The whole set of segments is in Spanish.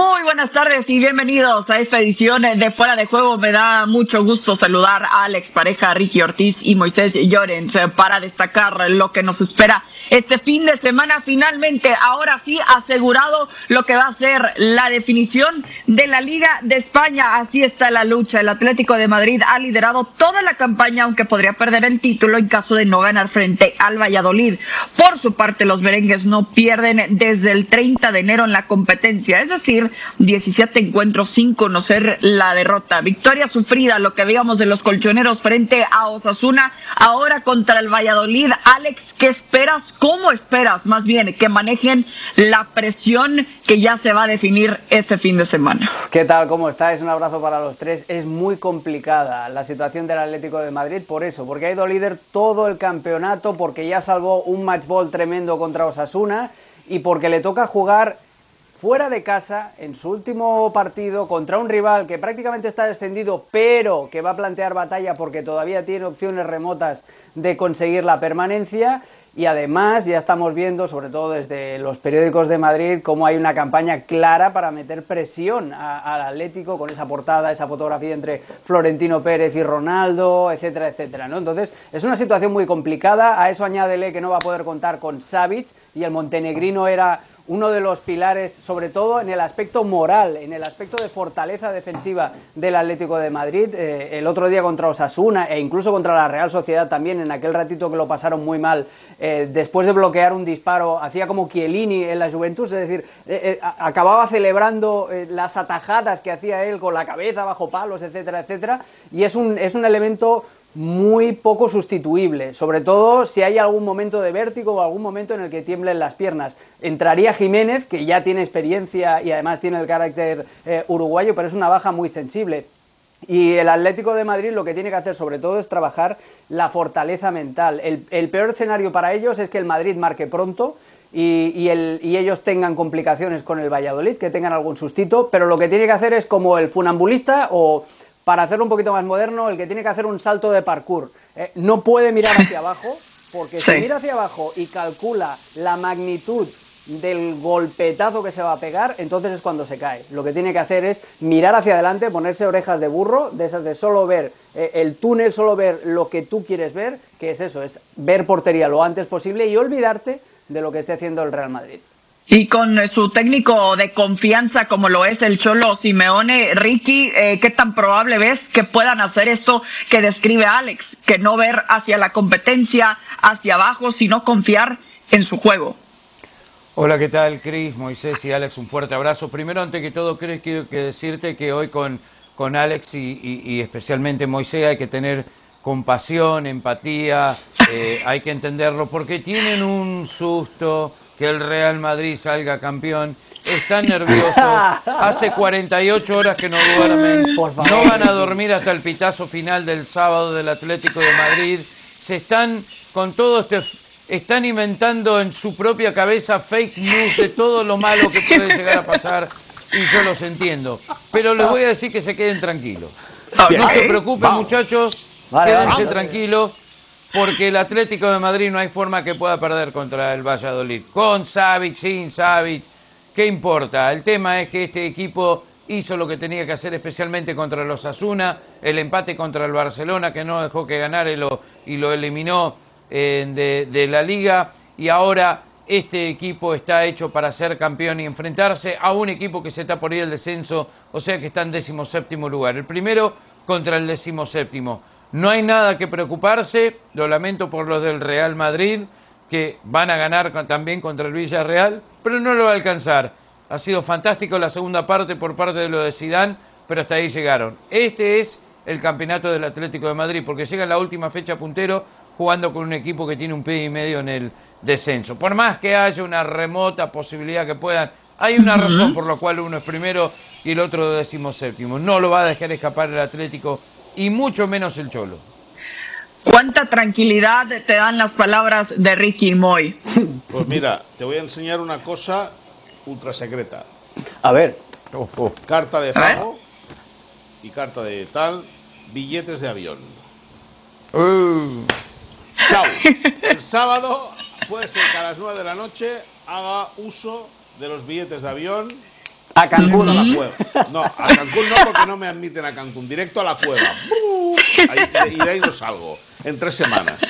Muy buenas tardes y bienvenidos a esta edición de Fuera de Juego. Me da mucho gusto saludar a Alex Pareja, Ricky Ortiz y Moisés Llorens para destacar lo que nos espera este fin de semana. Finalmente, ahora sí, asegurado lo que va a ser la definición de la Liga de España. Así está la lucha. El Atlético de Madrid ha liderado toda la campaña, aunque podría perder el título en caso de no ganar frente al Valladolid. Por su parte, los merengues no pierden desde el 30 de enero en la competencia, es decir, 17 encuentros sin conocer la derrota. Victoria sufrida, lo que veíamos de los colchoneros frente a Osasuna, ahora contra el Valladolid. Alex, ¿qué esperas? ¿Cómo esperas más bien que manejen la presión que ya se va a definir este fin de semana? ¿Qué tal? ¿Cómo estáis? Un abrazo para los tres. Es muy complicada la situación del Atlético de Madrid por eso, porque ha ido líder todo el campeonato, porque ya salvó un match ball tremendo contra Osasuna y porque le toca jugar fuera de casa en su último partido contra un rival que prácticamente está descendido, pero que va a plantear batalla porque todavía tiene opciones remotas de conseguir la permanencia. Y además ya estamos viendo, sobre todo desde los periódicos de Madrid, cómo hay una campaña clara para meter presión al Atlético con esa portada, esa fotografía entre Florentino Pérez y Ronaldo, etcétera, etcétera. Entonces es una situación muy complicada. A eso añádele que no va a poder contar con Savic y el montenegrino era uno de los pilares, sobre todo en el aspecto moral, en el aspecto de fortaleza defensiva del Atlético de Madrid. Eh, el otro día contra Osasuna e incluso contra la Real Sociedad también, en aquel ratito que lo pasaron muy mal, eh, después de bloquear un disparo, hacía como Chiellini en la Juventus, es decir, eh, acababa celebrando las atajadas que hacía él con la cabeza bajo palos, etcétera, etcétera. Y es un, es un elemento muy poco sustituible, sobre todo si hay algún momento de vértigo o algún momento en el que tiemblen las piernas. Entraría Jiménez, que ya tiene experiencia y además tiene el carácter eh, uruguayo, pero es una baja muy sensible. Y el Atlético de Madrid lo que tiene que hacer sobre todo es trabajar la fortaleza mental. El, peor escenario para ellos es que el Madrid marque pronto y, y, ellos tengan complicaciones con el Valladolid, que tengan algún sustito, pero lo que tiene que hacer es como el funambulista o para hacerlo un poquito más moderno, el que tiene que hacer un salto de parkour. Eh, no puede mirar hacia abajo, porque si mira hacia abajo y calcula la magnitud del golpetazo que se va a pegar, entonces es cuando se cae. Lo que tiene que hacer es mirar hacia adelante, ponerse orejas de burro, de esas de solo ver eh, el túnel, solo ver lo que tú quieres ver, que es eso, es ver portería lo antes posible y olvidarte de lo que esté haciendo el Real Madrid. Y con su técnico de confianza como lo es el Cholo Simeone, Ricky, eh, ¿qué tan probable ves que puedan hacer esto que describe Alex? Que no ver hacia la competencia, hacia abajo, sino confiar en su juego. Hola, ¿qué tal, Cris, Moisés y Alex? Un fuerte abrazo. Primero, antes que todo, Cris, quiero que decirte que hoy con, con Alex y, especialmente Moisés hay que tener compasión, empatía, eh, hay que entenderlo, porque tienen un susto que el Real Madrid salga campeón. Están nerviosos. Hace 48 horas que no duermen. No van a dormir hasta el pitazo final del sábado del Atlético de Madrid. Se están con todo este están inventando en su propia cabeza fake news de todo lo malo que puede llegar a pasar y yo los entiendo. Pero les voy a decir que se queden tranquilos. No se preocupen muchachos, quédense tranquilos porque el Atlético de Madrid no hay forma que pueda perder contra el Valladolid. Con Savic, sin Savic, ¿qué importa? El tema es que este equipo hizo lo que tenía que hacer especialmente contra los Asuna, el empate contra el Barcelona que no dejó que ganara y lo, y lo eliminó eh, de, la liga y ahora este equipo está hecho para ser campeón y enfrentarse a un equipo que se está por ir el descenso, o sea que está en décimo séptimo lugar. El primero contra el décimo séptimo. No hay nada que preocuparse, lo lamento por los del Real Madrid, que van a ganar también contra el Villarreal, pero no lo va a alcanzar. Ha sido fantástico la segunda parte por parte de lo de Sidán, pero hasta ahí llegaron. Este es el campeonato del Atlético de Madrid, porque llega la última fecha puntero jugando con un equipo que tiene un pie y medio en el descenso. Por más que haya una remota posibilidad que puedan, hay una razón por la cual uno es primero y el otro décimo séptimo. No lo va a dejar escapar el Atlético y mucho menos el Cholo. ¿Cuánta tranquilidad te dan las palabras de Ricky Moy? Pues mira, te voy a enseñar una cosa ultra secreta. A ver. Carta de pago y carta de tal, billetes de avión. Uh. Chao. El sábado puede ser que a las 9 de la noche haga uso de los billetes de avión A Cancún. a la cueva. No, a Cancún no, porque no me admiten a Cancún. Directo a la cueva. y de ahí no salgo. En tres semanas.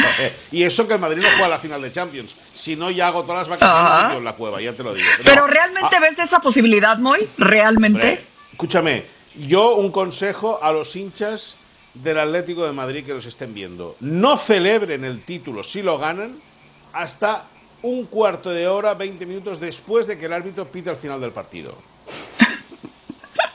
Y eso que el Madrid no juega la final de Champions. Si no, ya hago todas las vacaciones en la cueva, ya te lo digo. Pero realmente ah. ves esa posibilidad, Moy. ¿Realmente? escúchame, yo un consejo a los hinchas del Atlético de Madrid que los estén viendo. No celebren el título si lo ganan hasta un cuarto de hora, 20 minutos después de que el árbitro pita al final del partido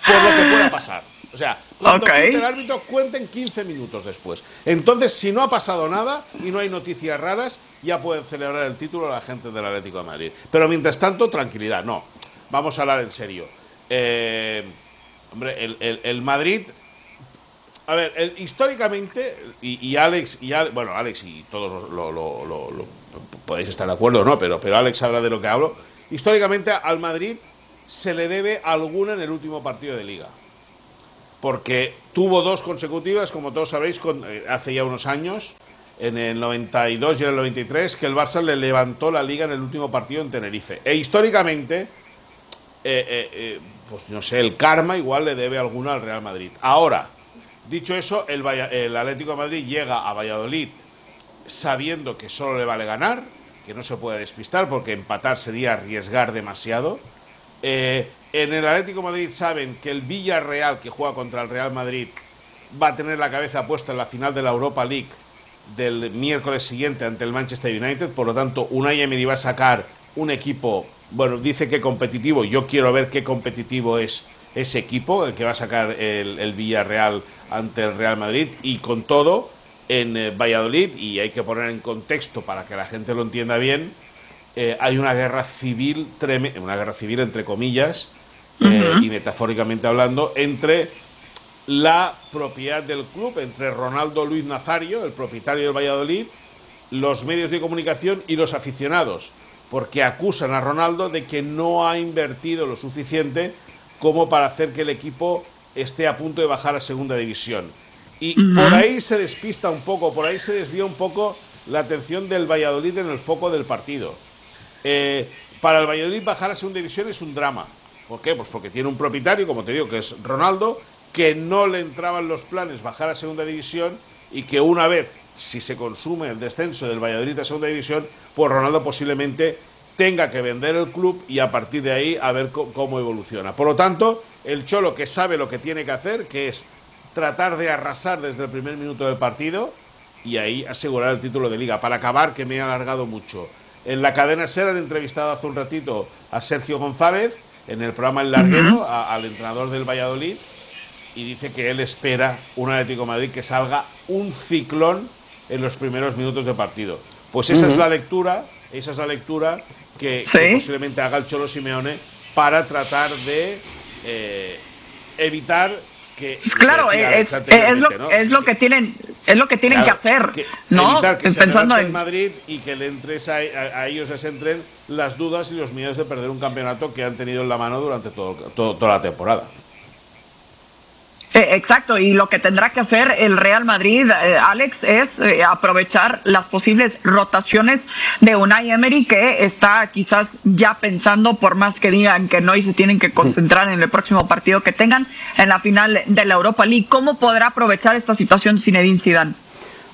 por lo que pueda pasar. O sea, cuando el árbitro cuenten 15 minutos después. Entonces, si no ha pasado nada y no hay noticias raras, ya pueden celebrar el título la gente del Atlético de Madrid. Pero mientras tanto, tranquilidad. No, vamos a hablar en serio. Eh, hombre, el, Madrid a ver, históricamente, y, Alex, y bueno, Alex y todos lo, podéis estar de acuerdo, ¿no? Pero, pero Alex habla de lo que hablo. Históricamente al Madrid se le debe alguna en el último partido de liga. Porque tuvo dos consecutivas, como todos sabéis, eh, hace ya unos años, en el 92 y en el 93, que el Barça le levantó la liga en el último partido en Tenerife. E históricamente, eh, eh, pues no sé, el karma igual le debe alguna al Real Madrid. Ahora, dicho eso, el, el Atlético de Madrid llega a Valladolid sabiendo que solo le vale ganar, que no se puede despistar porque empatar sería arriesgar demasiado eh, en el Atlético Madrid saben que el Villarreal, que juega contra el Real Madrid, va a tener la cabeza puesta en la final de la Europa League del miércoles siguiente ante el Manchester United. Por lo tanto, Unai Emery va a sacar un equipo, bueno, dice que competitivo. Yo quiero ver qué competitivo es ese equipo, el que va a sacar el, Villarreal ante el Real Madrid. Y con todo, en eh, Valladolid, y hay que poner en contexto para que la gente lo entienda bien, eh, hay una guerra civil, una guerra civil entre comillas, eh, y metafóricamente hablando, entre la propiedad del club, entre Ronaldo Luis Nazario, el propietario del Valladolid, los medios de comunicación y los aficionados, porque acusan a Ronaldo de que no ha invertido lo suficiente como para hacer que el equipo esté a punto de bajar a segunda división. Y por ahí se despista un poco, por ahí se desvía un poco la atención del Valladolid en el foco del partido. Eh, para el Valladolid bajar a segunda división es un drama. ¿Por qué? Pues porque tiene un propietario, como te digo, que es Ronaldo, que no le entraban los planes bajar a segunda división y que una vez, si se consume el descenso del Valladolid a segunda división, pues Ronaldo posiblemente tenga que vender el club y a partir de ahí a ver cómo evoluciona. Por lo tanto, el Cholo que sabe lo que tiene que hacer, que es tratar de arrasar desde el primer minuto del partido y ahí asegurar el título de liga. Para acabar, que me he alargado mucho. En la cadena SER han entrevistado hace un ratito a Sergio González, en el programa El Larguero, al entrenador del Valladolid, y dice que él espera un Atlético Madrid que salga un ciclón en los primeros minutos de partido. Pues esa es la lectura, esa es la lectura que, posiblemente haga el Cholo Simeone para tratar de eh, evitar pues claro, es, es, lo, es, lo, que tienen es lo que tienen que hacer, ¿no? Pensando en Madrid y que le entres a, ellos les entren las dudas y los miedos de perder un campeonato que han tenido en la mano durante todo, toda la temporada. Eh, exacto, y lo que tendrá que hacer el Real Madrid, eh, Alex, es eh, aprovechar las posibles rotaciones de Unai Emery, que está quizás ya pensando, por más que digan que no y se tienen que concentrar en el próximo partido que tengan en la final de la Europa League. ¿Cómo podrá aprovechar esta situación Zinedine Zidane?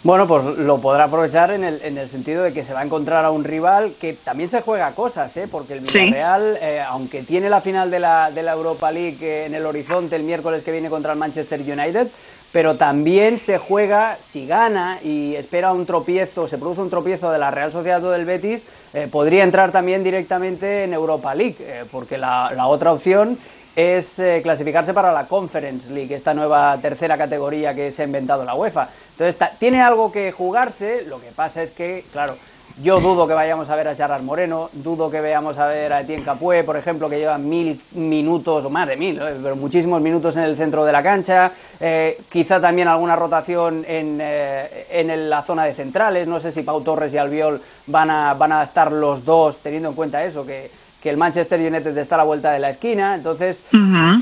Bueno, pues lo podrá aprovechar en el, en el sentido de que se va a encontrar a un rival que también se juega cosas, ¿eh? porque el Villarreal, eh, aunque tiene la final de la, de la Europa League eh, en el horizonte el miércoles que viene contra el Manchester United, pero también se juega, si gana y espera un tropiezo, se produce un tropiezo de la Real Sociedad del Betis, eh, podría entrar también directamente en Europa League, porque la, la otra opción es clasificarse para la Conference League, esta nueva tercera categoría que se ha inventado la UEFA. Entonces, tiene algo que jugarse, lo que pasa es que, claro, yo dudo que vayamos a ver a Gerard Moreno, dudo que veamos a ver a Etienne Capué, por ejemplo, que lleva mil minutos, o más de mil, pero muchísimos minutos en el centro de la cancha, eh, quizá también alguna rotación en, eh, en la zona de centrales, no sé si Pau Torres y Albiol van a, van a estar los dos, teniendo en cuenta eso, que que el Manchester United está a la vuelta de la esquina, entonces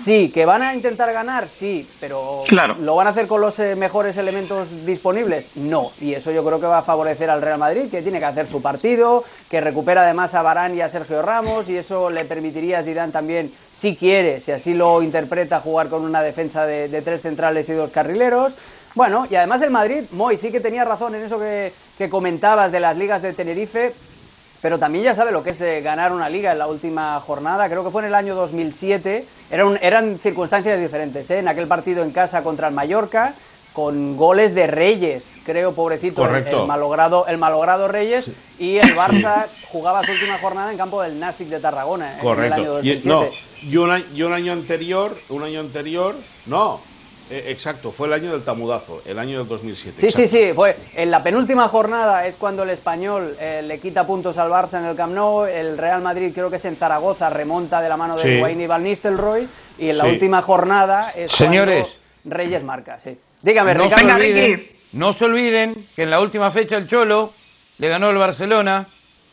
sí, que van a intentar ganar, sí, pero ¿lo van a hacer con los eh, mejores elementos disponibles? No, y eso yo creo que va a favorecer al Real Madrid, que tiene que hacer su partido, que recupera además a Barán y a Sergio Ramos, y eso le permitiría a Zidane también si quiere, si así lo interpreta, jugar con una defensa de, tres centrales y dos carrileros. Bueno, y además el Madrid, Moy, sí que tenía razón en eso que, que comentabas de las ligas de Tenerife, pero también ya sabe lo que es eh, ganar una liga en la última jornada, creo que fue en el año 2007, eran circunstancias diferentes, ¿eh? en aquel partido en casa contra el Mallorca, con goles de Reyes, creo, pobrecito, el, malogrado, el malogrado Reyes, y el Barça jugaba su última jornada en campo del Nastic de Tarragona, ¿eh? en el año 2007. Y, no, y un, año, anterior, un año anterior, no, eh, exacto, fue el año del tamudazo, el año del 2007. Sí, sí, sí, fue en la penúltima jornada es cuando el español eh, le quita puntos al Barça en el Camp Nou, el Real Madrid creo que es en Zaragoza, remonta de la mano de sí. Wayne y Van Nistelrooy, y en la última jornada es Señores, cuando Reyes marca, sí. Dígame, no Se olviden, no se olviden que en la última fecha el Cholo le ganó el Barcelona.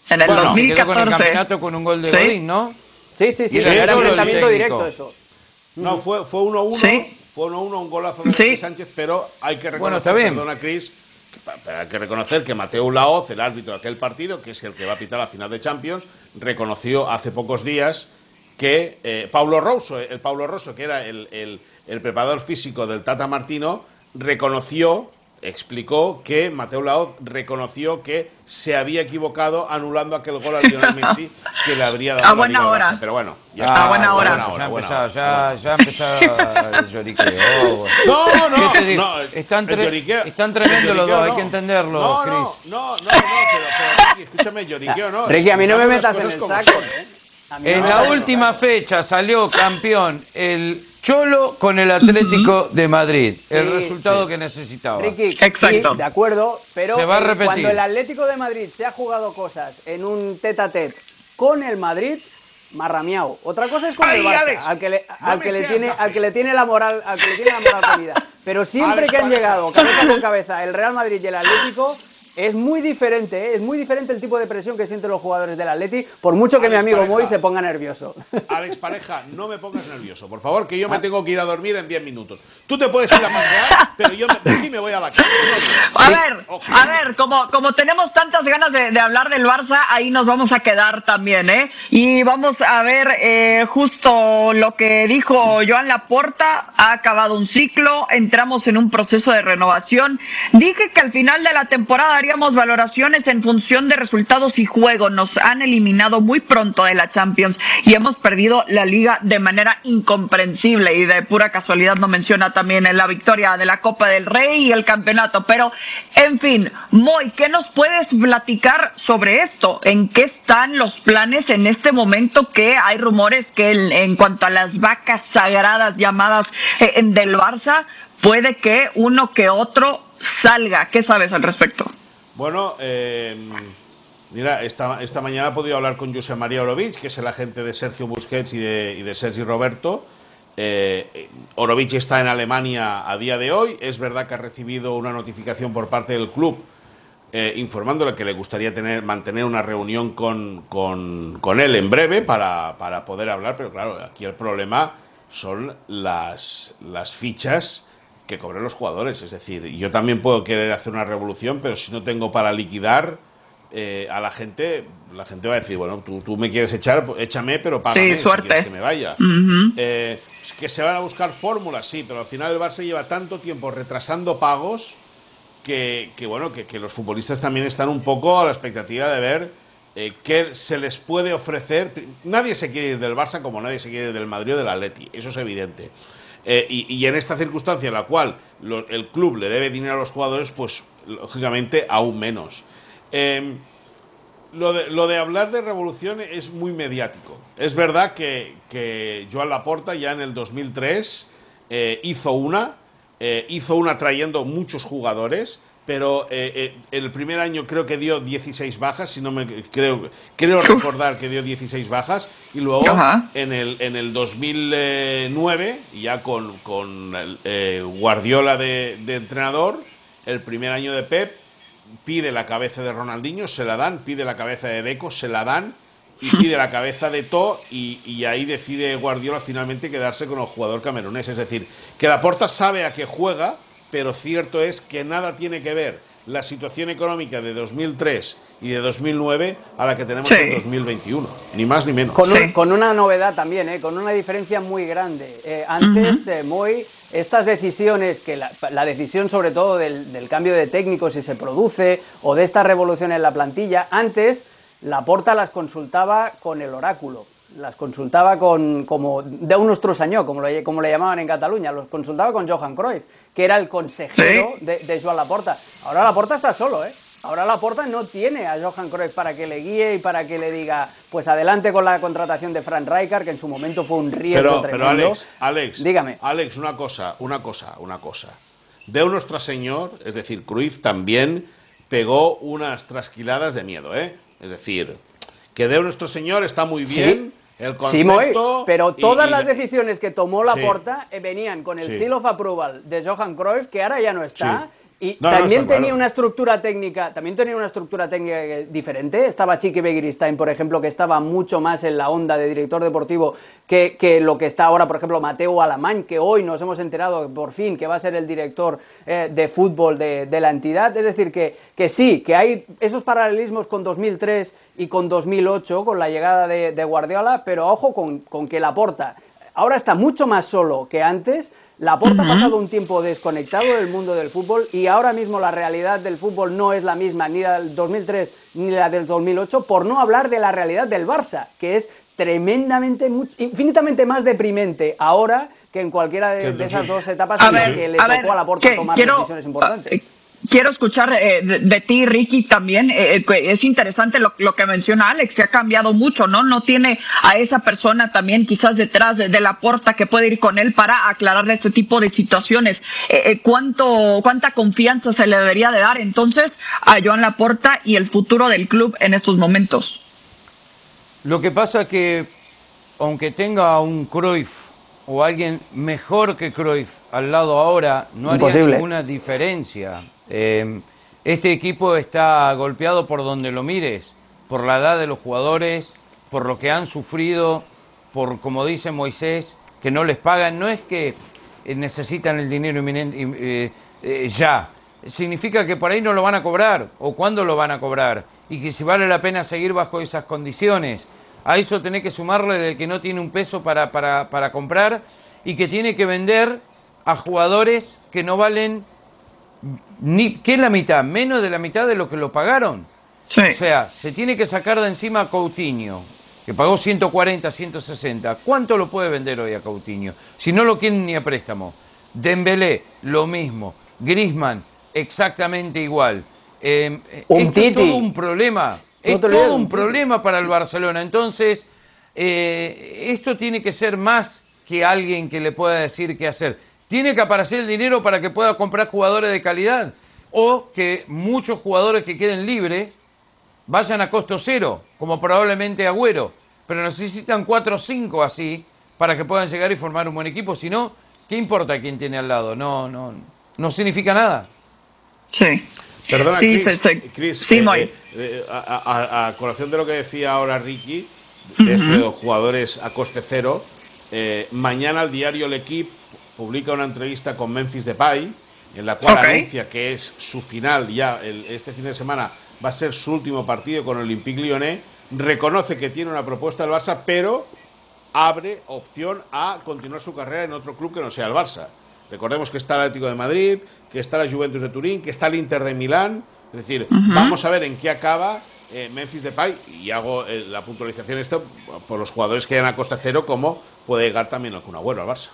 En el 2014. con el campeonato con un gol de ¿Sí? ¿no? Sí, sí, sí, era un enfrentamiento directo eso. No, fue 1-1. ¿Sí? Fue 1-1, un golazo de ¿Sí? Sánchez, pero hay que reconocer, bueno, está bien. perdona Cris, hay que reconocer que Mateo Laoz, el árbitro de aquel partido, que es el que va a pitar la final de Champions, reconoció hace pocos días que eh, Pablo Rosso, el Pablo Rosso, que era el, el, el preparador físico del Tata Martino, reconoció, explicó que Mateo Laoz reconoció que se había equivocado anulando aquel gol al Lionel Messi que le habría dado a buena hora. Pero bueno, ya a buena hora. Ya ha empezado el lloriqueo. No, no, no. Están, están tremendos los dos, hay que entenderlo, no, no, no, no, no, pero, escúchame, lloriqueo no. Ricky, a mí no me metas en el saco. ¿eh? En la última fecha salió campeón el Cholo con el Atlético de Madrid, el resultado que necesitaba. Ricky, Exacto. de acuerdo, pero cuando el Atlético de Madrid se ha jugado cosas en un tete a tete con el Madrid, marramiao. Otra cosa es con el Barça, al que le, al que le tiene, al que le tiene la moral, al que le tiene la moral comida. Pero siempre que han llegado cabeza con cabeza el Real Madrid y el Atlético, es muy diferente, ¿eh? es muy diferente el tipo de presión que sienten los jugadores del Atleti, por mucho que mi amigo Moy se ponga nervioso. Alex Pareja, no me pongas nervioso, por favor, que yo me tengo que ir a dormir en 10 minutos. Tú te puedes ir a pasear, pero yo de aquí me voy a la casa. A ver, a ver, como, como tenemos tantas ganas de, hablar del Barça, ahí nos vamos a quedar también, ¿eh? Y vamos a ver eh, justo lo que dijo Joan Laporta, ha acabado un ciclo, entramos en un proceso de renovación. Dije que al final de la temporada haríamos valoraciones en función de resultados y juego. Nos han eliminado muy pronto de la Champions y hemos perdido la liga de manera incomprensible y de pura casualidad no menciona también la victoria de la Copa del Rey y el campeonato. Pero, en fin, Moy, ¿qué nos puedes platicar sobre esto? ¿En qué están los planes en este momento que hay rumores que en, cuanto a las vacas sagradas llamadas eh, del Barça, puede que uno que otro salga? ¿Qué sabes al respecto? Bueno, eh, mira, esta, esta mañana he podido hablar con José María Orovich, que es el agente de Sergio Busquets y de, y de Sergio Roberto. Eh, está en Alemania a día de hoy. Es verdad que ha recibido una notificación por parte del club eh, informándole que le gustaría tener, mantener una reunión con, con, con él en breve para, para, poder hablar, pero claro, aquí el problema son las, las fichas que cobren los jugadores. Es decir, yo también puedo querer hacer una revolución, pero si no tengo para liquidar eh, a la gente, la gente va a decir, bueno, tú, tú me quieres echar, pues échame, pero págame sí, suerte. que me vaya. Eh, que se van a buscar fórmulas, sí, pero al final el Barça lleva tanto tiempo retrasando pagos que, que bueno, que, que, los futbolistas también están un poco a la expectativa de ver eh, qué se les puede ofrecer. Nadie se quiere ir del Barça como nadie se quiere ir del Madrid o del Atleti, eso es evidente. Eh, y, en esta circunstancia en la cual el club le debe dinero a los jugadores, pues lógicamente aún menos. Em, lo, de, hablar de revolución es muy mediático. Es verdad que, que Joan Laporta ya en el 2003 eh, hizo una, eh, hizo una trayendo muchos jugadores, pero eh, eh, el primer año creo que dio 16 bajas, si no me creo creo recordar que dio 16 bajas y luego en el en el 2009 ya con, con eh, Guardiola de, de, entrenador, el primer año de Pep pide la cabeza de Ronaldinho, se la dan, pide la cabeza de Deco, se la dan y pide la cabeza de To y, y ahí decide Guardiola finalmente quedarse con el jugador camerunés, es decir, que la Porta sabe a qué juega pero cierto es que nada tiene que ver la situación económica de 2003 y de 2009 a la que tenemos en 2021, ni más ni menos. Con, una novedad también, ¿eh? con una diferencia muy grande. Eh, antes, eh, muy estas decisiones, que la, decisión sobre todo del, del, cambio de técnico, si se produce, o de esta revolución en la plantilla, antes la Porta las consultaba con el oráculo las consultaba con, como de unos trusañó, como, como le llamaban en Cataluña, los consultaba con Johan Cruyff, que era el consejero de, de Joan Laporta. Ahora Laporta está solo, ¿eh? Ahora Laporta no tiene a Johan Cruyff para que le guíe y para que le diga, pues adelante con la contratación de Frank Rijkaard, que en su momento fue un riesgo pero, Pero Alex, Alex, dígame. Alex, una cosa, una cosa, una cosa. De Nuestra Señor, es decir, Cruyff también pegó unas trasquiladas de miedo, ¿eh? Es decir, que de Nuestro Señor está muy bien. El concepto pero todas las decisiones que tomó Laporta eh, venían con el seal of approval de Johan Cruyff, que ahora ya no está, y también tenía una estructura técnica, también tenía una estructura técnica diferente. Estaba Chiqui Begiristain, por ejemplo, que estaba mucho más en la onda de director deportivo que, que, lo que está ahora, por ejemplo, Mateo Alamán, que hoy nos hemos enterado por fin que va a ser el director eh, de fútbol de, de, la entidad. Es decir, que, que, sí, que hay esos paralelismos con 2003 y con 2008, con la llegada de, de Guardiola, pero ojo con, con que Laporta ahora está mucho más solo que antes Laporta ha pasado un tiempo desconectado del mundo del fútbol y ahora mismo la realidad del fútbol no es la misma ni la del 2003 ni la del 2008, por no hablar de la realidad del Barça, que es tremendamente, infinitamente más deprimente ahora que en cualquiera de, esas dos etapas en que le tocó a Laporta tomar decisiones importantes quiero escuchar eh, de, ti, Ricky, también. Eh, eh, es interesante lo, que menciona Alex, que ha cambiado mucho, ¿no? No tiene a esa persona también quizás detrás de, la puerta que puede ir con él para aclararle este tipo de situaciones. ¿cuánto, ¿Cuánta confianza se le debería de dar entonces a Joan Laporta y el futuro del club en estos momentos? Lo que pasa que, aunque tenga un Cruyff o alguien mejor que Cruyff al lado ahora, no haría ninguna diferencia. Eh, este equipo está golpeado por donde lo mires, por la edad de los jugadores, por lo que han sufrido, por, como dice Moisés, que no les pagan. No es que eh, necesitan el dinero inminente, eh, ya. Significa que por ahí no lo van a cobrar, o cuándo lo van a cobrar, y que si vale la pena seguir bajo esas condiciones. A eso tenés que sumarle de que no tiene un peso para, para, para comprar y que tiene que vender a jugadores que no valen ni, ¿qué es la mitad? Menos de la mitad de lo que lo pagaron. O sea, se tiene que sacar de encima a Coutinho, que pagó 140, 160. ¿Cuánto lo puede vender hoy a Coutinho? Si no lo quieren ni a préstamo. Dembélé, lo mismo. Grisman, exactamente igual. Eh, esto es todo un problema. es todo un problema para el Barcelona. Entonces, eh, esto tiene que ser más que alguien que le pueda decir qué hacer. Tiene que aparecer el dinero para que pueda comprar jugadores de calidad o que muchos jugadores que queden libres vayan a costo cero, como probablemente Agüero, pero necesitan cuatro o cinco así para que puedan llegar y formar un buen equipo, si no, ¿qué importa quién tiene al lado? No, no, no significa nada. Sí. Perdona, sí, Chris, sí, eh, eh, a, colación de lo que decía ahora Ricky, de estos jugadores a coste cero, eh, mañana el diario El Equipo publica una entrevista con Memphis Depay, en la cual anuncia que es su final ya, este fin de semana va a ser su último partido con el Olympique Lyonnais, reconoce que tiene una propuesta del Barça, pero abre opción a continuar su carrera en otro club que no sea el Barça. Recordemos que está el Atlético de Madrid, que está la Juventus de Turín, que está el Inter de Milán. Es decir, vamos a ver en qué acaba eh, Memphis Depay y hago eh, la puntualización esto por los jugadores que hayan a costa cero, como puede llegar también el Kun al Barça.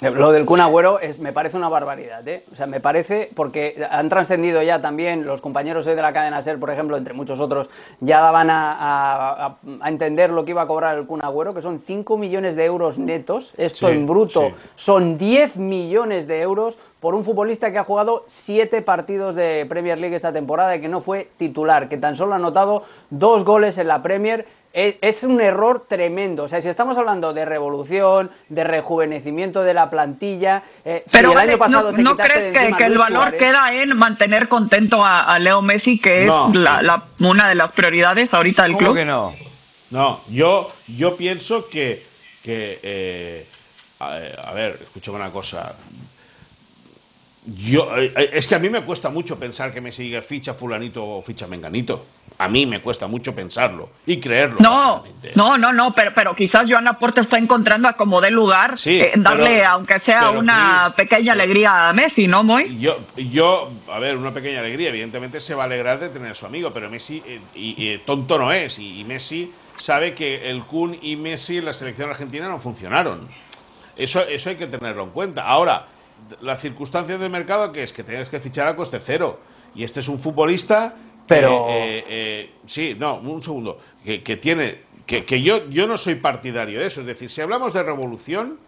Lo del Kun Agüero es, me parece una barbaridad, ¿eh? O sea, me parece, porque han trascendido ya también los compañeros hoy de la cadena SER, por ejemplo, entre muchos otros, ya daban a, entender lo que iba a cobrar el Kun Agüero, que son 5 millones de euros netos, esto en bruto son 10 millones de euros por un futbolista que ha jugado 7 partidos de Premier League esta temporada y que no fue titular, que tan solo ha anotado dos goles en la Premier es, un error tremendo. O sea, si estamos hablando de revolución, de rejuvenecimiento de la plantilla. Eh, Pero el año pasado ¿no, crees que, el valor queda en mantener contento a, Leo Messi, que es una de las prioridades ahorita del club? que no? No, yo, yo pienso que. que eh, a, ver, escúchame una cosa. Yo, eh, eh, es que a mí me cuesta mucho pensar que Messi diga ficha fulanito o ficha menganito. A mí me cuesta mucho pensarlo y creerlo. No, no, no, no, pero, pero quizás Joan Laporta está encontrando a como de lugar Sí, eh, darle, pero- aunque sea una Chris, pequeña alegría a Messi, ¿no, Moy? Yo, yo, a ver, una pequeña alegría. Evidentemente se va a alegrar de tener a su amigo, pero Messi, eh, y, tonto no es. Y, y Messi sabe que el Kun y Messi en la selección argentina no funcionaron. Eso, eso hay que tenerlo en cuenta. Ahora, la circunstancia del mercado que es que tienes que fichar a coste cero. Y este es un futbolista. Pero- eh, eh, sí, no, un segundo. Que, que tiene. Que, que yo, yo no soy partidario de eso. Es decir, si hablamos de revolución,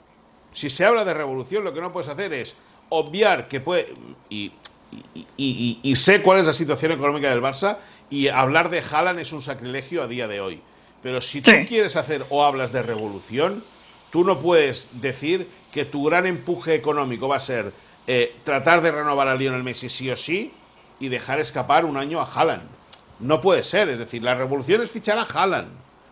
si se habla de revolución, lo que no puedes hacer es obviar que puede. Y, y, y- y sé cuál es la situación económica del Barça, y hablar de Haaland es un sacrilegio a día de hoy. Pero si tú Sí. quieres hacer o hablas de revolución, tú no puedes decir que tu gran empuje económico va a ser eh, tratar de renovar a Lionel Messi sí o sí y dejar escapar un año a Haaland. No puede ser, es decir, la revolución es fichar a Haaland.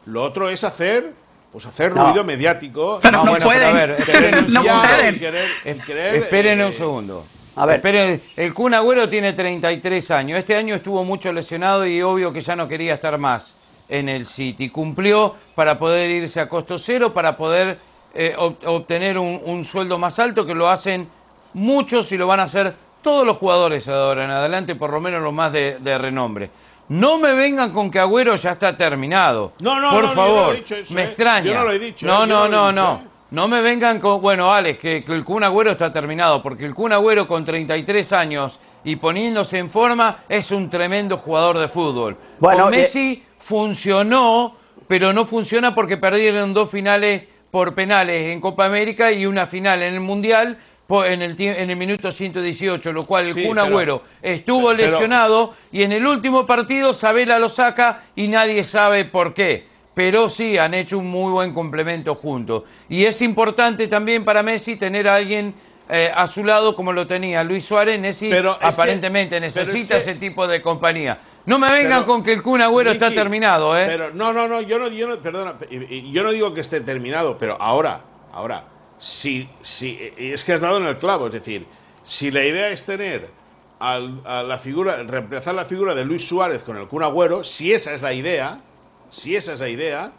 Lo otro es hacer, pues hacer No. ruido mediático. Pero No, no, bueno, pueden. pero a ver, esperen un no segundo. pueden. Y querer- y Es- querer, Esperen eh, un segundo. A ver. Esperen, el Kun Agüero tiene 33 años. Este año estuvo mucho lesionado y obvio que ya no quería estar más en el City. Cumplió para poder irse a costo cero, para poder eh, ob- obtener un, un sueldo más alto, que lo hacen muchos y lo van a hacer todos los jugadores de ahora en adelante, por lo menos los más de, de renombre. No me vengan con que Agüero ya está terminado. No, no, por no, yo no favor, he dicho eso, me eh. extraña. Yo no lo he dicho, No, eh, no, no lo no, he dicho, no. eh. No me vengan con, bueno, Alex, que, que el Kun Agüero está terminado, porque el Kun Agüero con 33 años y poniéndose en forma es un tremendo jugador de fútbol. Bueno, con eh, Messi funcionó, pero no funciona porque perdieron dos finales por penales en Copa América y una final en el Mundial en el, en el minuto 118, lo cual el Sí, Kun pero- Agüero estuvo pero- lesionado y en el último partido Sabela lo saca y nadie sabe por qué. Pero sí, han hecho un muy buen complemento juntos. Y es importante también para Messi tener a alguien eh, a su lado como lo tenía Luis Suárez. Messi Pero es que- aparentemente es necesita que- ese tipo de compañía. No me vengan Pero, con que el Kun Agüero está terminado, ¿eh? Pero no, no, no, yo no, yo no, perdona, yo no digo que esté terminado, pero ahora, ahora, si, si, y es que has dado en el clavo, es decir, si la idea es tener al- a la figura, reemplazar la figura de Luis Suárez con el Kun Agüero, si esa es la idea, si esa es la idea,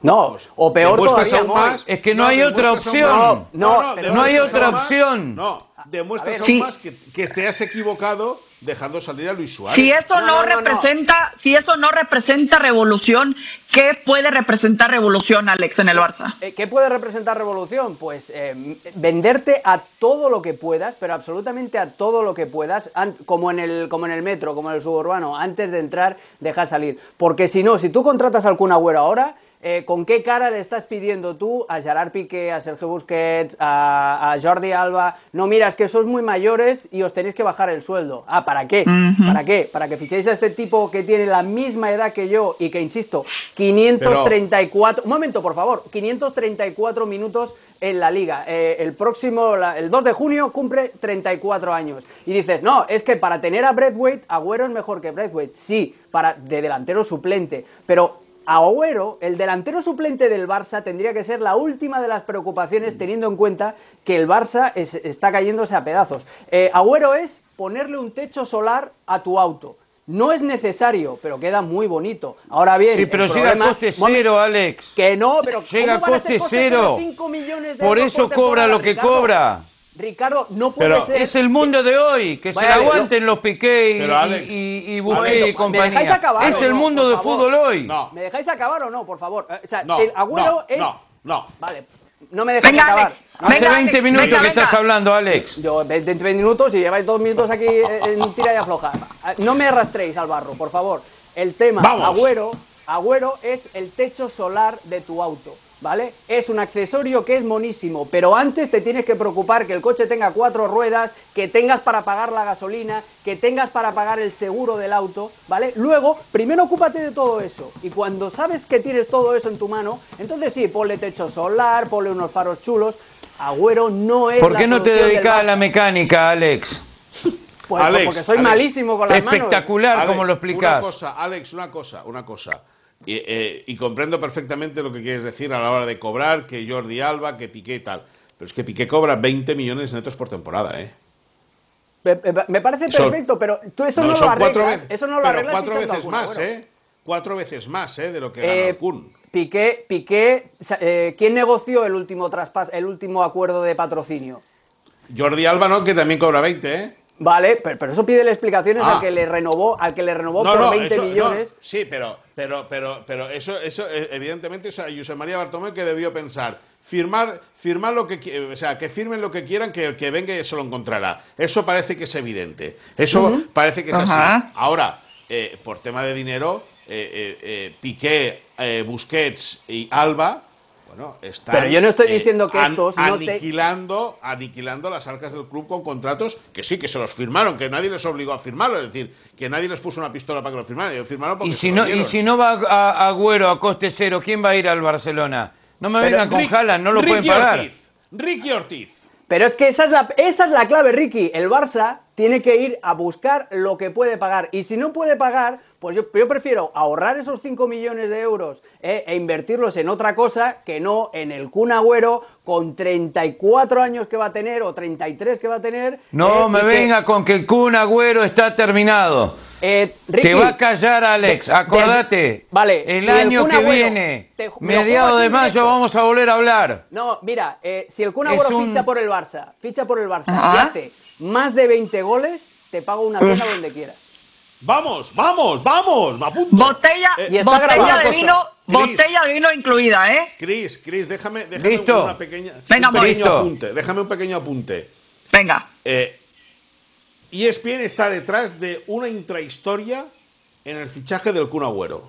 No, pues, o peor demuestras todavía, aún más- Es que no hay otra opción. No, no, hay demuestras otra aún más- opción. No, demuestras ver, aún sí. más que, que te has equivocado dejando salir a Luis Suárez. Si eso No, no, no, no, no. representa, si eso no representa revolución, ¿qué puede representar revolución, Alex, en el Barça? Eh, ¿Qué puede representar revolución? Pues eh, venderte a todo lo que puedas, pero absolutamente a todo lo que puedas, como en el como en el metro, como en el suburbano, antes de entrar, deja salir. Porque si no, si tú contratas al Kun Agüero ahora, eh, ¿con qué cara le estás pidiendo tú a Gerard Piqué, a Sergio Busquets, a, a Jordi Alba? No, mira, es que sois muy mayores y os tenéis que bajar el sueldo. Ah, ¿para qué? ¿Para qué? Para que fichéis a este tipo que tiene la misma edad que yo y que, insisto, 534... Un momento, por favor. 534 minutos en la liga. Eh, el próximo, la- el 2 de junio, cumple 34 años. Y dices, no, es que para tener a Braithwaite, Agüero es mejor que Braithwaite. Sí, para, de delantero suplente. Pero Agüero, el delantero suplente del Barça, tendría que ser la última de las preocupaciones teniendo en cuenta que el Barça es- está cayéndose a pedazos. Eh, Agüero es ponerle un techo solar a tu auto. No es necesario, pero queda muy bonito. Ahora bien, Sí, pero llega a coste cero, Alex. Que no, pero Llega a ¿cómo van coste cero. cinco millones de Por eso cobra lo que Ricardo? cobra. Ricardo, no puede Pero ser. Es el mundo de hoy, que se Vale, la yo- aguanten los Piqué y, Pero, Alex, y, y Alex, Busquets ¿me y dejáis compañía. acabar es el no, mundo favor? fútbol hoy. No. ¿Me dejáis acabar o no, por favor? O sea, No, el Agüero no, es. no, no. Vale, no me dejáis Venga, acabar. Alex. Hace Venga, 20 Alex, minutos venga, que venga. estás hablando, Alex. Yo, 20, 20 minutos y lleváis dos minutos aquí en en tira y afloja. No me arrastréis al barro, por favor. El tema, Vamos. Agüero, Agüero es el techo solar de tu auto, ¿vale? Es un accesorio que es monísimo, pero antes te tienes que preocupar que el coche tenga cuatro ruedas, que tengas para pagar la gasolina, que tengas para pagar el seguro del auto, ¿vale? Luego, primero ocúpate de todo eso. Y cuando sabes que tienes todo eso en tu mano, entonces sí, ponle techo solar, ponle unos faros chulos. Agüero no es ¿Por la qué no te dedicas a la mecánica, Alex? Pues Alex, porque soy Alex. malísimo con las manos. Espectacular, como lo Una explicas. cosa, Alex, una cosa, una cosa. Y, eh, y comprendo perfectamente lo que quieres decir a la hora de cobrar, que Jordi Alba, que Piqué y tal. Pero es que Piqué cobra 20 millones netos por temporada, ¿eh? Me parece perfecto, pero tú eso no, lo arreglas. eso no lo pero cuatro veces más, ¿eh? Cuatro veces más, ¿eh? De lo que ganó eh, Kun. Piqué, Piqué, eh, ¿quién negoció el último traspaso, el último acuerdo de patrocinio? Jordi Alba, ¿no? Que también cobra 20, ¿eh? Vale, pero, eso pide explicaciones al ah. que le renovó, al que le renovó por 20 millones. sí, pero, pero, pero, pero eso, eso, eh, evidentemente, o sea, José María Bartomeu que debió pensar, firmar, firmar lo que, o sea, que firmen lo que quieran, que el que venga se lo encontrará. Eso parece que es evidente. Eso parece que es así. Ahora, eh, por tema de dinero, eh, Piqué, Busquets y Alba pero yo no estoy diciendo que estos aniquilando, aniquilando las arcas del club con contratos que sí, que se los firmaron, que nadie les obligó a firmarlo, es decir, que nadie les puso una pistola para que lo firmaran, ellos firmaron porque ¿Y si, no, y si no va a Agüero a coste cero, ¿quién va a ir al Barcelona? No me vengan con Haaland, no lo pueden pagar. Ricky Ortiz. Pero es que esa es, la, esa es la clave, Ricky. El Barça tiene que ir a buscar lo que puede pagar. Y si no puede pagar, pues yo, yo prefiero ahorrar esos 5 millones de euros eh, e invertirlos en otra cosa que no en el Kun Agüero con 34 años que va a tener o 33 que va a tener. No eh, me venga con que el Kun Agüero está terminado. Eh, te va a callar, Alex. Acordate. vale. El año que viene, mediado de mayo, vamos a volver a hablar. No, mira, eh, si el Kun Agüero ficha por el Barça, ficha por el Barça y hace más de 20 goles, te pago una pena donde quieras. Vamos, vamos, vamos, me apunto. Botella, eh, botella de vino, botella de vino incluida, ¿eh? Cris, Cris, déjame, déjame una pequeña, Venga, un pequeño apunte, déjame un pequeño apunte. Venga. Eh, ESPN está detrás de una intrahistoria en el fichaje del Kun Agüero.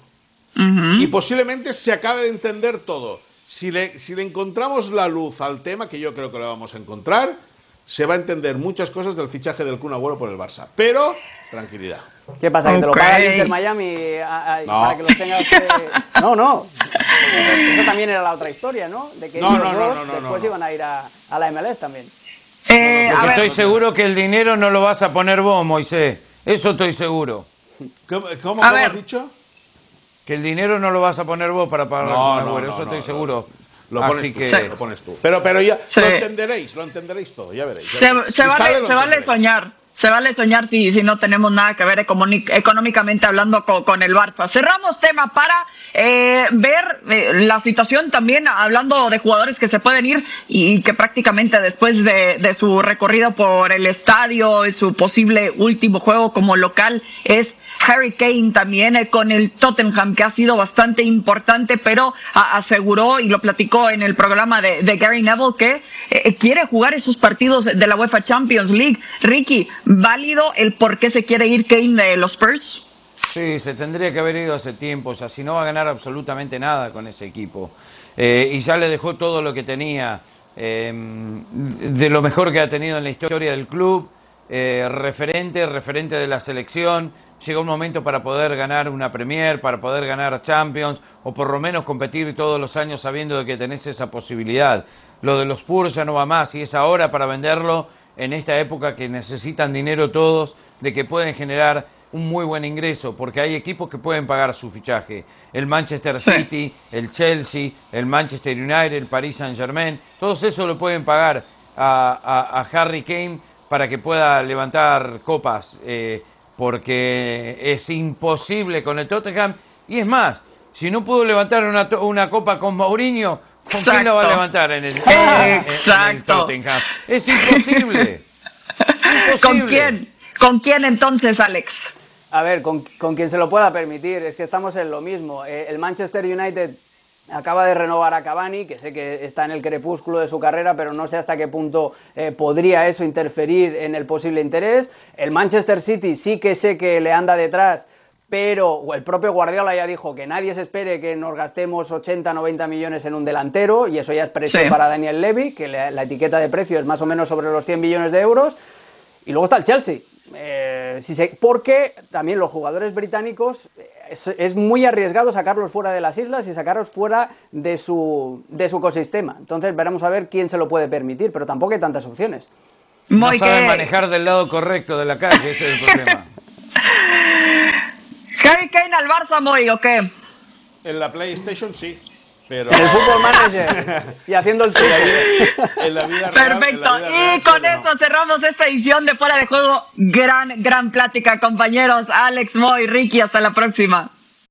Y posiblemente se acabe de entender todo. Si le, si le encontramos la luz al tema, que yo creo que lo vamos a encontrar, se va a entender muchas cosas del fichaje del Kun Agüero por el Barça. Pero, tranquilidad. ¿Qué pasa? ¿Que te lo paga el Inter Miami para que los tengas No, no. Eso también era la otra historia, ¿no? De que no, no, no, después iban a ir a, a la MLS también. Eh, estoy seguro que el dinero no lo vas a poner vos, Moisés. Eso estoy seguro. ¿Cómo, has dicho? Que el dinero no lo vas a poner vos para pagar no, no, no, eso estoy seguro. Lo pones, tú, lo pones tú. Pero, pero ya lo entenderéis, lo entenderéis todo, ya veréis. se, vale, se vale soñar se vale soñar si, si no tenemos nada que ver económicamente hablando con, el Barça. Cerramos tema para eh, ver eh, la situación también hablando de jugadores que se pueden ir y que prácticamente después de, de su recorrido por el estadio y su posible último juego como local es Harry Kane también eh, con el Tottenham, que ha sido bastante importante, pero aseguró y lo platicó en el programa de, Gary Neville que eh, quiere jugar esos partidos de la UEFA Champions League. Ricky, ¿válido el por qué se quiere ir Kane de los Spurs? Sí, se tendría que haber ido hace tiempo, o sea, si no va a ganar absolutamente nada con ese equipo. Eh, y ya le dejó todo lo que tenía, de lo mejor que ha tenido en la historia del club, referente, referente de la selección, llega un momento para poder ganar una Premier, para poder ganar Champions, o por lo menos competir todos los años sabiendo de que tenés esa posibilidad. Lo de los Spurs ya no va más y es ahora para venderlo en esta época que necesitan dinero todos, de que pueden generar un muy buen ingreso, porque hay equipos que pueden pagar su fichaje. El Manchester City, el Chelsea, el Manchester United, el Paris Saint Germain, todos eso lo pueden pagar a, Harry Kane para que pueda levantar copas. Eh, porque es imposible con el Tottenham. Y es más, si no pudo levantar una, una copa con Mourinho, ¿con quién la va a levantar en el, Tottenham? Es imposible. ¿Con quién? ¿Con quién entonces, Alex? A ver, con, con quien se lo pueda permitir, es que estamos en lo mismo. Eh, el Manchester United Acaba de renovar a Cavani, que sé que está en el crepúsculo de su carrera, pero no sé hasta qué punto eh, podría eso interferir en el posible interés. El Manchester City sí que sé que le anda detrás, pero el propio Guardiola ya dijo que nadie se espere que nos gastemos 80, 90 millones en un delantero, y eso ya es precio para Daniel Levy, que la, etiqueta de precio es más o menos sobre los 100 millones de euros. Y luego está el Chelsea. Eh, si porque también los jugadores británicos es, muy arriesgado sacarlos fuera de las islas y sacarlos fuera de su, de su ecosistema. Entonces veremos a ver quién se lo puede permitir, pero tampoco hay tantas opciones. No saben manejar del lado correcto de la calle, ese es el problema. Harry Kane al Barça, Moy, ¿o qué? En la PlayStation sí. En el fútbol manager y haciendo el truco. En la vida real, Perfecto. en la vida real, y con pero eso no. cerramos esta edición de Fuera de Juego. Gran, gran plática, compañeros. Alex, Moy, Ricky, hasta la próxima.